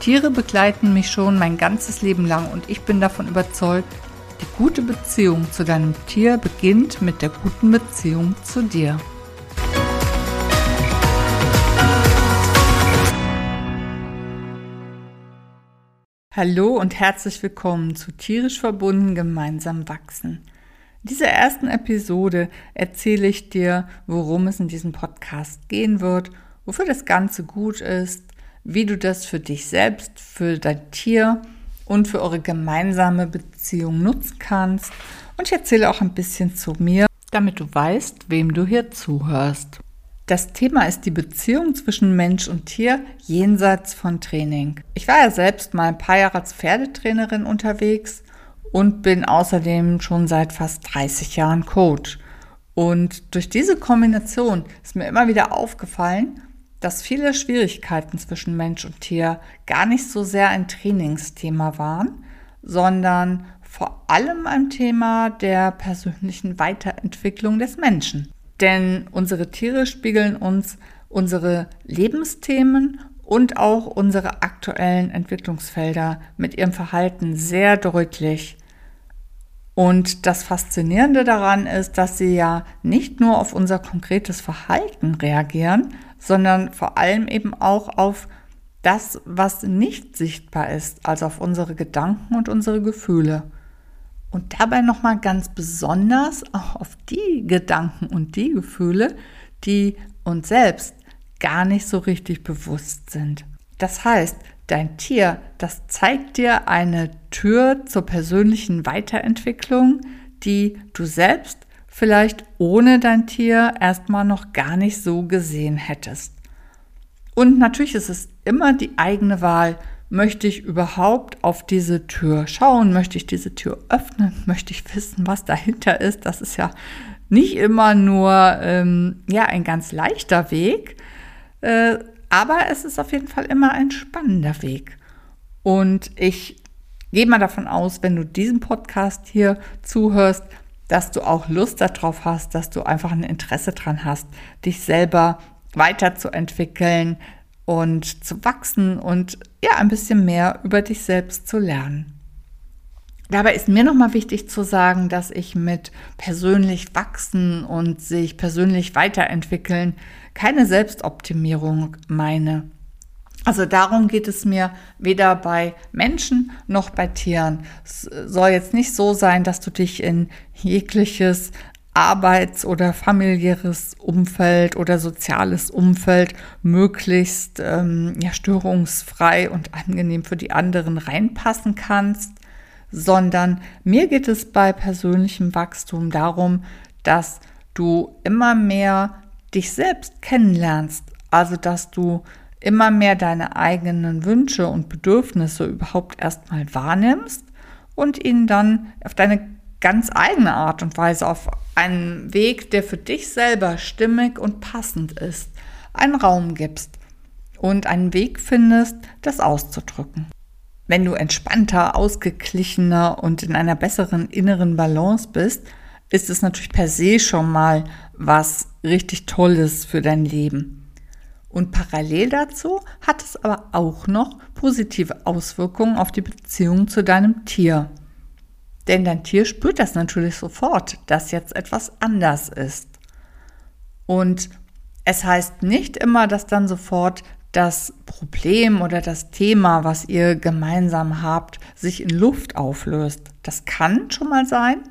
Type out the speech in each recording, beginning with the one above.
Tiere begleiten mich schon mein ganzes Leben lang und ich bin davon überzeugt, die gute Beziehung zu deinem Tier beginnt mit der guten Beziehung zu dir. Hallo und herzlich willkommen zu Tierisch verbunden gemeinsam wachsen. In dieser ersten Episode erzähle ich dir, worum es in diesem Podcast gehen wird, wofür das Ganze gut ist, wie du das für dich selbst, für dein Tier und für eure gemeinsame Beziehung nutzen kannst. Und ich erzähle auch ein bisschen zu mir, damit du weißt, wem du hier zuhörst. Das Thema ist die Beziehung zwischen Mensch und Tier jenseits von Training. Ich war ja selbst mal ein paar Jahre als Pferdetrainerin unterwegs und bin außerdem schon seit fast 30 Jahren Coach. Und durch diese Kombination ist mir immer wieder aufgefallen, dass viele Schwierigkeiten zwischen Mensch und Tier gar nicht so sehr ein Trainingsthema waren, sondern vor allem ein Thema der persönlichen Weiterentwicklung des Menschen. Denn unsere Tiere spiegeln uns unsere Lebensthemen und auch unsere aktuellen Entwicklungsfelder mit ihrem Verhalten sehr deutlich. Und das Faszinierende daran ist, dass sie ja nicht nur auf unser konkretes Verhalten reagieren, sondern vor allem eben auch auf das, was nicht sichtbar ist, also auf unsere Gedanken und unsere Gefühle. Und dabei nochmal ganz besonders auch auf die Gedanken und die Gefühle, die uns selbst gar nicht so richtig bewusst sind. Das heißt, dein Tier, das zeigt dir eine Tür zur persönlichen Weiterentwicklung, die du selbst vielleicht ohne dein Tier erstmal noch gar nicht so gesehen hättest. Und natürlich ist es immer die eigene Wahl, möchte ich überhaupt auf diese Tür schauen, möchte ich diese Tür öffnen, möchte ich wissen, was dahinter ist. Das ist ja nicht immer nur ähm, ja, ein ganz leichter Weg, äh, aber es ist auf jeden Fall immer ein spannender Weg. Und ich gehe mal davon aus, wenn du diesen Podcast hier zuhörst, dass du auch Lust darauf hast, dass du einfach ein Interesse dran hast, dich selber weiterzuentwickeln und zu wachsen und ja, ein bisschen mehr über dich selbst zu lernen. Dabei ist mir nochmal wichtig zu sagen, dass ich mit persönlich wachsen und sich persönlich weiterentwickeln keine Selbstoptimierung meine. Also darum geht es mir weder bei Menschen noch bei Tieren. Es soll jetzt nicht so sein, dass du dich in jegliches Arbeits- oder familiäres Umfeld oder soziales Umfeld möglichst ähm, ja, störungsfrei und angenehm für die anderen reinpassen kannst, sondern mir geht es bei persönlichem Wachstum darum, dass du immer mehr dich selbst kennenlernst, also dass du immer mehr deine eigenen Wünsche und Bedürfnisse überhaupt erstmal wahrnimmst und ihnen dann auf deine ganz eigene Art und Weise, auf einen Weg, der für dich selber stimmig und passend ist, einen Raum gibst und einen Weg findest, das auszudrücken. Wenn du entspannter, ausgeglichener und in einer besseren inneren Balance bist, ist es natürlich per se schon mal was richtig Tolles für dein Leben. Und parallel dazu hat es aber auch noch positive Auswirkungen auf die Beziehung zu deinem Tier. Denn dein Tier spürt das natürlich sofort, dass jetzt etwas anders ist. Und es heißt nicht immer, dass dann sofort das Problem oder das Thema, was ihr gemeinsam habt, sich in Luft auflöst. Das kann schon mal sein.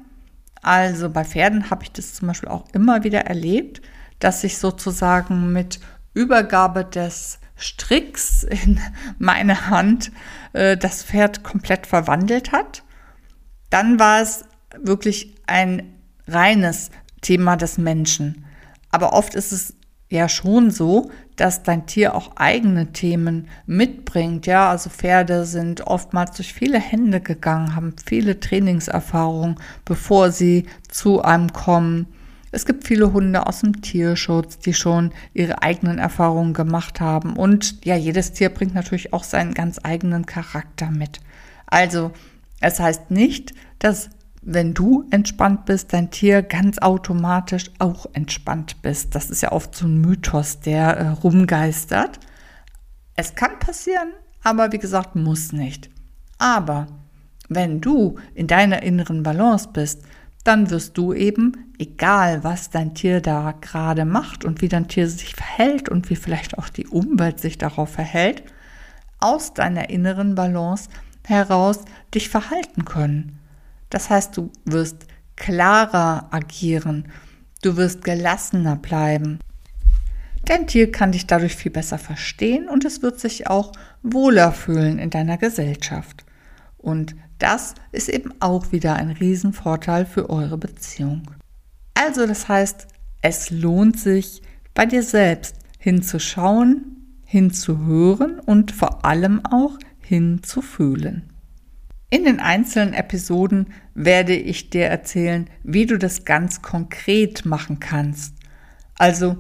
Also bei Pferden habe ich das zum Beispiel auch immer wieder erlebt, dass sich sozusagen mit Übergabe des Stricks in meine Hand äh, das Pferd komplett verwandelt hat. Dann war es wirklich ein reines Thema des Menschen. Aber oft ist es ja schon so, dass dein Tier auch eigene Themen mitbringt. Ja, also Pferde sind oftmals durch viele Hände gegangen, haben viele Trainingserfahrungen, bevor sie zu einem kommen. Es gibt viele Hunde aus dem Tierschutz, die schon ihre eigenen Erfahrungen gemacht haben. Und ja, jedes Tier bringt natürlich auch seinen ganz eigenen Charakter mit. Also, es heißt nicht, dass wenn du entspannt bist, dein Tier ganz automatisch auch entspannt bist. Das ist ja oft so ein Mythos, der äh, rumgeistert. Es kann passieren, aber wie gesagt, muss nicht. Aber wenn du in deiner inneren Balance bist, dann wirst du eben, egal was dein Tier da gerade macht und wie dein Tier sich verhält und wie vielleicht auch die Umwelt sich darauf verhält, aus deiner inneren Balance heraus dich verhalten können. Das heißt, du wirst klarer agieren, du wirst gelassener bleiben. Dein Tier kann dich dadurch viel besser verstehen und es wird sich auch wohler fühlen in deiner Gesellschaft. Und das ist eben auch wieder ein Riesenvorteil für eure Beziehung. Also das heißt, es lohnt sich bei dir selbst hinzuschauen, hinzuhören und vor allem auch hinzufühlen. In den einzelnen Episoden werde ich dir erzählen, wie du das ganz konkret machen kannst. Also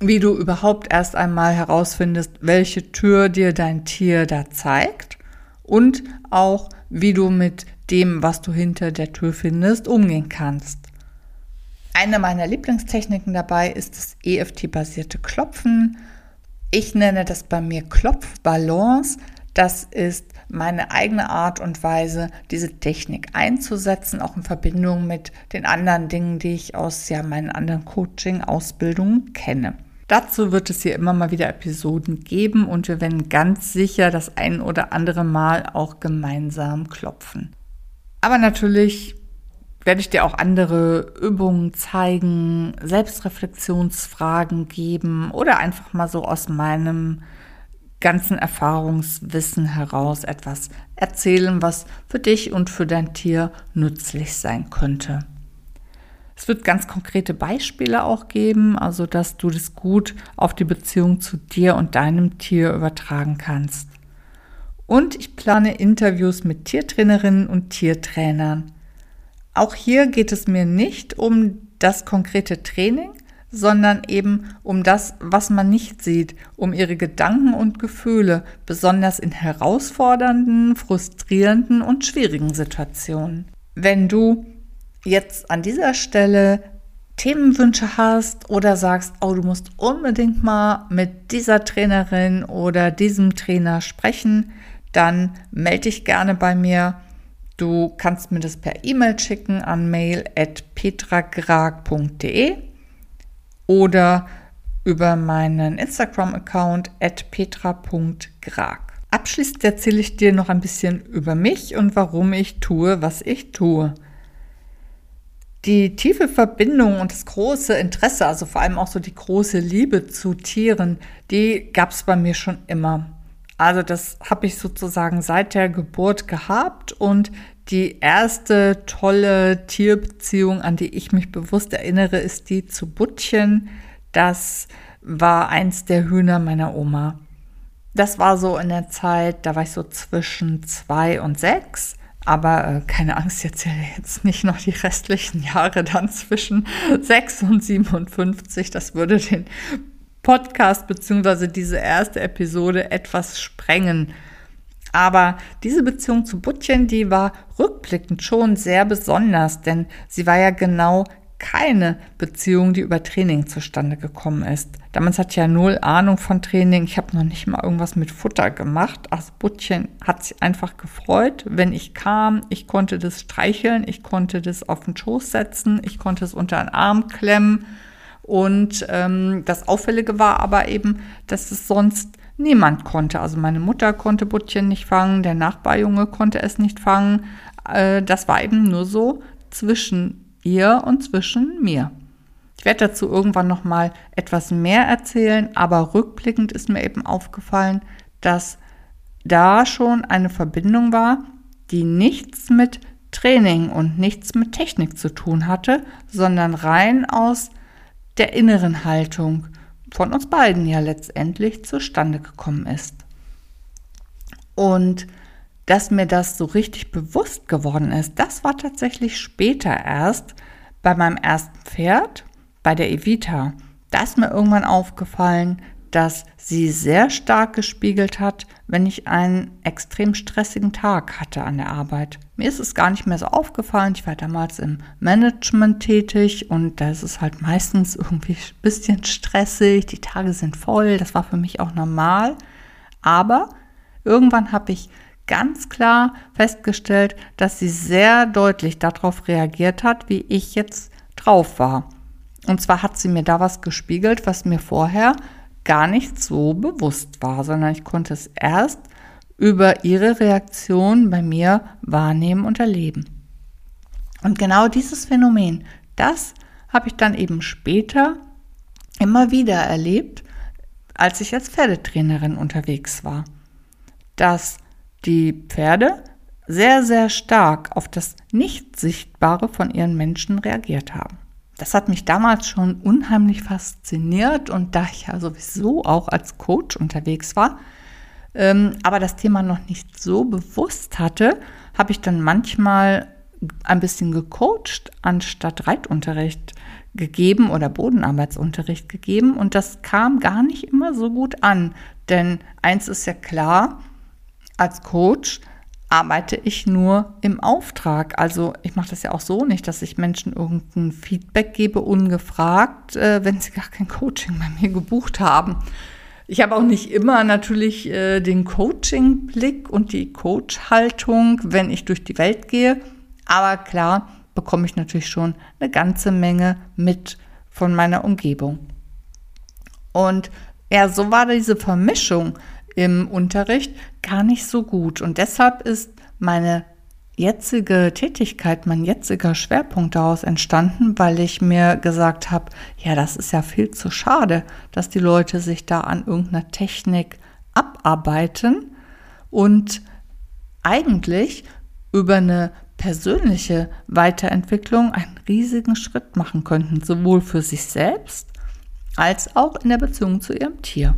wie du überhaupt erst einmal herausfindest, welche Tür dir dein Tier da zeigt und auch wie du mit dem, was du hinter der Tür findest, umgehen kannst. Eine meiner Lieblingstechniken dabei ist das EFT-basierte Klopfen. Ich nenne das bei mir Klopfbalance. Das ist meine eigene Art und Weise, diese Technik einzusetzen, auch in Verbindung mit den anderen Dingen, die ich aus ja, meinen anderen Coaching-Ausbildungen kenne. Dazu wird es hier immer mal wieder Episoden geben und wir werden ganz sicher das ein oder andere Mal auch gemeinsam klopfen. Aber natürlich werde ich dir auch andere Übungen zeigen, Selbstreflexionsfragen geben oder einfach mal so aus meinem ganzen Erfahrungswissen heraus etwas erzählen, was für dich und für dein Tier nützlich sein könnte. Es wird ganz konkrete Beispiele auch geben, also dass du das gut auf die Beziehung zu dir und deinem Tier übertragen kannst. Und ich plane Interviews mit Tiertrainerinnen und Tiertrainern. Auch hier geht es mir nicht um das konkrete Training, sondern eben um das, was man nicht sieht, um ihre Gedanken und Gefühle, besonders in herausfordernden, frustrierenden und schwierigen Situationen. Wenn du jetzt an dieser Stelle Themenwünsche hast oder sagst, oh, du musst unbedingt mal mit dieser Trainerin oder diesem Trainer sprechen, dann melde dich gerne bei mir. Du kannst mir das per E-Mail schicken an mail.petragrag.de oder über meinen Instagram-Account at petra.grag. Abschließend erzähle ich dir noch ein bisschen über mich und warum ich tue, was ich tue. Die tiefe Verbindung und das große Interesse, also vor allem auch so die große Liebe zu Tieren, die gab es bei mir schon immer. Also das habe ich sozusagen seit der Geburt gehabt und die erste tolle Tierbeziehung, an die ich mich bewusst erinnere, ist die zu Buttchen. Das war eins der Hühner meiner Oma. Das war so in der Zeit, da war ich so zwischen zwei und sechs. Aber äh, keine Angst, jetzt jetzt nicht noch die restlichen Jahre dann zwischen sechs und 57. Das würde den Podcast bzw. diese erste Episode etwas sprengen. Aber diese Beziehung zu Butchen, die war rückblickend schon sehr besonders, denn sie war ja genau keine Beziehung, die über Training zustande gekommen ist. Damals hatte ich ja null Ahnung von Training. Ich habe noch nicht mal irgendwas mit Futter gemacht. Also Buttchen hat sich einfach gefreut, wenn ich kam. Ich konnte das streicheln, ich konnte das auf den Schoß setzen, ich konnte es unter den Arm klemmen. Und ähm, das Auffällige war aber eben, dass es sonst niemand konnte. Also meine Mutter konnte Buttchen nicht fangen, der Nachbarjunge konnte es nicht fangen. Äh, das war eben nur so zwischen ihr und zwischen mir. Ich werde dazu irgendwann noch mal etwas mehr erzählen, aber rückblickend ist mir eben aufgefallen, dass da schon eine Verbindung war, die nichts mit Training und nichts mit Technik zu tun hatte, sondern rein aus der inneren Haltung von uns beiden ja letztendlich zustande gekommen ist. Und dass mir das so richtig bewusst geworden ist, das war tatsächlich später erst bei meinem ersten Pferd, bei der Evita. Da ist mir irgendwann aufgefallen, dass sie sehr stark gespiegelt hat, wenn ich einen extrem stressigen Tag hatte an der Arbeit. Mir ist es gar nicht mehr so aufgefallen. Ich war damals im Management tätig und da ist es halt meistens irgendwie ein bisschen stressig. Die Tage sind voll. Das war für mich auch normal. Aber irgendwann habe ich ganz klar festgestellt, dass sie sehr deutlich darauf reagiert hat, wie ich jetzt drauf war. Und zwar hat sie mir da was gespiegelt, was mir vorher gar nicht so bewusst war, sondern ich konnte es erst über ihre Reaktion bei mir wahrnehmen und erleben. Und genau dieses Phänomen, das habe ich dann eben später immer wieder erlebt, als ich als Pferdetrainerin unterwegs war. Dass die Pferde sehr, sehr stark auf das Nicht-Sichtbare von ihren Menschen reagiert haben. Das hat mich damals schon unheimlich fasziniert und da ich ja sowieso auch als Coach unterwegs war, ähm, aber das Thema noch nicht so bewusst hatte, habe ich dann manchmal ein bisschen gecoacht, anstatt Reitunterricht gegeben oder Bodenarbeitsunterricht gegeben. Und das kam gar nicht immer so gut an. Denn eins ist ja klar, als Coach arbeite ich nur im Auftrag. Also ich mache das ja auch so nicht, dass ich Menschen irgendein Feedback gebe, ungefragt, äh, wenn sie gar kein Coaching bei mir gebucht haben. Ich habe auch nicht immer natürlich äh, den Coaching-Blick und die Coach-Haltung, wenn ich durch die Welt gehe. Aber klar bekomme ich natürlich schon eine ganze Menge mit von meiner Umgebung. Und ja, so war diese Vermischung im Unterricht gar nicht so gut. Und deshalb ist meine jetzige Tätigkeit, mein jetziger Schwerpunkt daraus entstanden, weil ich mir gesagt habe, ja, das ist ja viel zu schade, dass die Leute sich da an irgendeiner Technik abarbeiten und eigentlich über eine persönliche Weiterentwicklung einen riesigen Schritt machen könnten, sowohl für sich selbst als auch in der Beziehung zu ihrem Tier.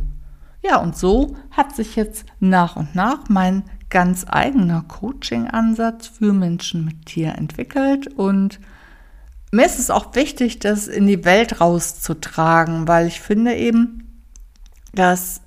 Ja, und so hat sich jetzt nach und nach mein ganz eigener Coaching-Ansatz für Menschen mit Tier entwickelt und mir ist es auch wichtig, das in die Welt rauszutragen, weil ich finde eben, dass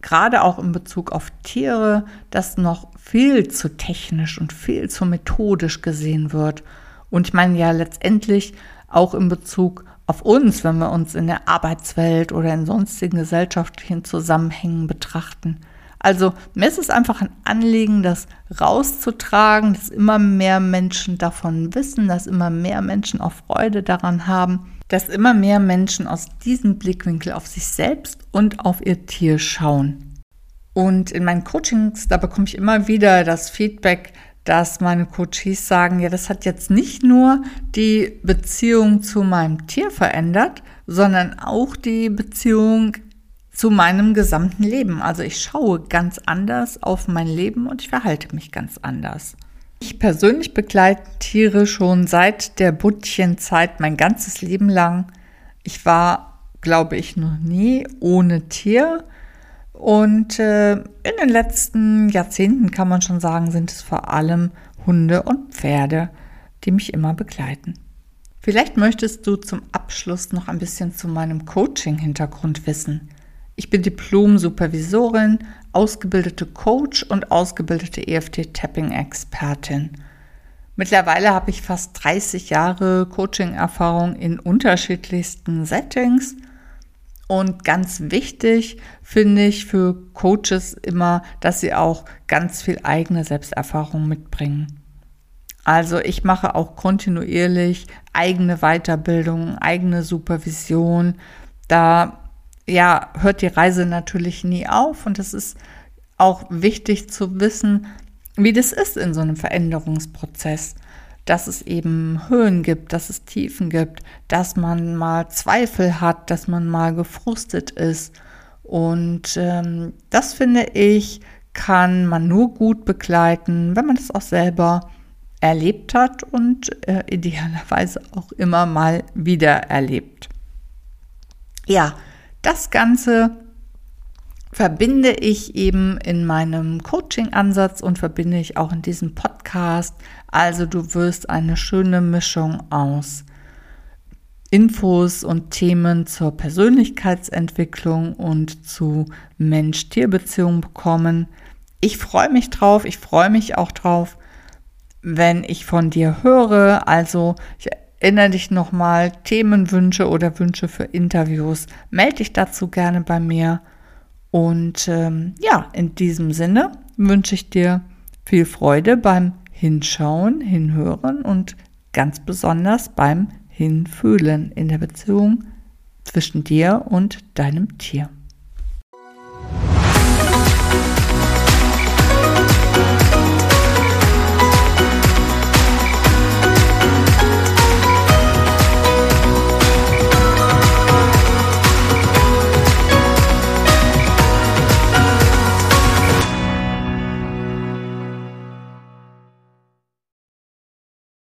gerade auch in Bezug auf Tiere das noch viel zu technisch und viel zu methodisch gesehen wird. Und ich meine ja letztendlich auch in Bezug auf uns, wenn wir uns in der Arbeitswelt oder in sonstigen gesellschaftlichen Zusammenhängen betrachten. Also mir ist es einfach ein Anliegen, das rauszutragen, dass immer mehr Menschen davon wissen, dass immer mehr Menschen auch Freude daran haben, dass immer mehr Menschen aus diesem Blickwinkel auf sich selbst und auf ihr Tier schauen. Und in meinen Coachings, da bekomme ich immer wieder das Feedback, dass meine Coaches sagen, ja, das hat jetzt nicht nur die Beziehung zu meinem Tier verändert, sondern auch die Beziehung zu meinem gesamten Leben. Also ich schaue ganz anders auf mein Leben und ich verhalte mich ganz anders. Ich persönlich begleite Tiere schon seit der Buttchenzeit mein ganzes Leben lang. Ich war, glaube ich, noch nie ohne Tier. Und äh, in den letzten Jahrzehnten kann man schon sagen, sind es vor allem Hunde und Pferde, die mich immer begleiten. Vielleicht möchtest du zum Abschluss noch ein bisschen zu meinem Coaching-Hintergrund wissen. Ich bin Diplom-Supervisorin, ausgebildete Coach und ausgebildete EFT-Tapping-Expertin. Mittlerweile habe ich fast 30 Jahre Coaching-Erfahrung in unterschiedlichsten Settings und ganz wichtig finde ich für Coaches immer, dass sie auch ganz viel eigene Selbsterfahrung mitbringen. Also ich mache auch kontinuierlich eigene Weiterbildung, eigene Supervision. Da ja, hört die Reise natürlich nie auf und es ist auch wichtig zu wissen, wie das ist in so einem Veränderungsprozess dass es eben Höhen gibt, dass es Tiefen gibt, dass man mal Zweifel hat, dass man mal gefrustet ist. Und ähm, das finde ich, kann man nur gut begleiten, wenn man es auch selber erlebt hat und äh, idealerweise auch immer mal wieder erlebt. Ja, Das Ganze verbinde ich eben in meinem Coaching-Ansatz und verbinde ich auch in diesem Podcast. Also du wirst eine schöne Mischung aus Infos und Themen zur Persönlichkeitsentwicklung und zu Mensch-Tier-Beziehungen bekommen. Ich freue mich drauf, ich freue mich auch drauf, wenn ich von dir höre. Also ich erinnere dich nochmal, Themenwünsche oder Wünsche für Interviews, melde dich dazu gerne bei mir. Und ähm, ja, in diesem Sinne wünsche ich dir viel Freude beim Hinschauen, Hinhören und ganz besonders beim Hinfühlen in der Beziehung zwischen dir und deinem Tier.